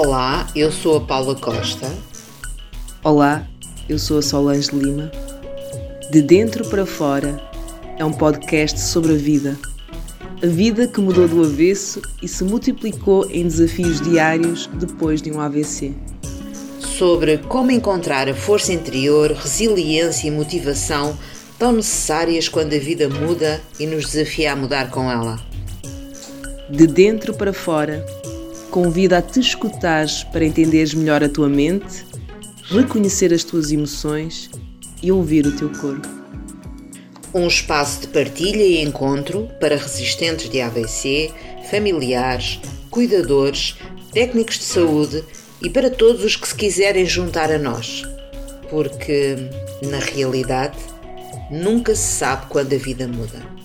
Olá, eu sou a Paula Costa. Olá, eu sou a Solange Lima. De Dentro para Fora é um podcast sobre a vida. A vida que mudou do avesso e se multiplicou em desafios diários depois de um AVC. Sobre como encontrar a força interior, resiliência e motivação tão necessárias quando a vida muda e nos desafia a mudar com ela. De dentro para fora, convida a te escutares para entenderes melhor a tua mente, reconhecer as tuas emoções e ouvir o teu corpo. Um espaço de partilha e encontro para resistentes de AVC, familiares, cuidadores, técnicos de saúde e para todos os que se quiserem juntar a nós. Porque, na realidade, nunca se sabe quando a vida muda.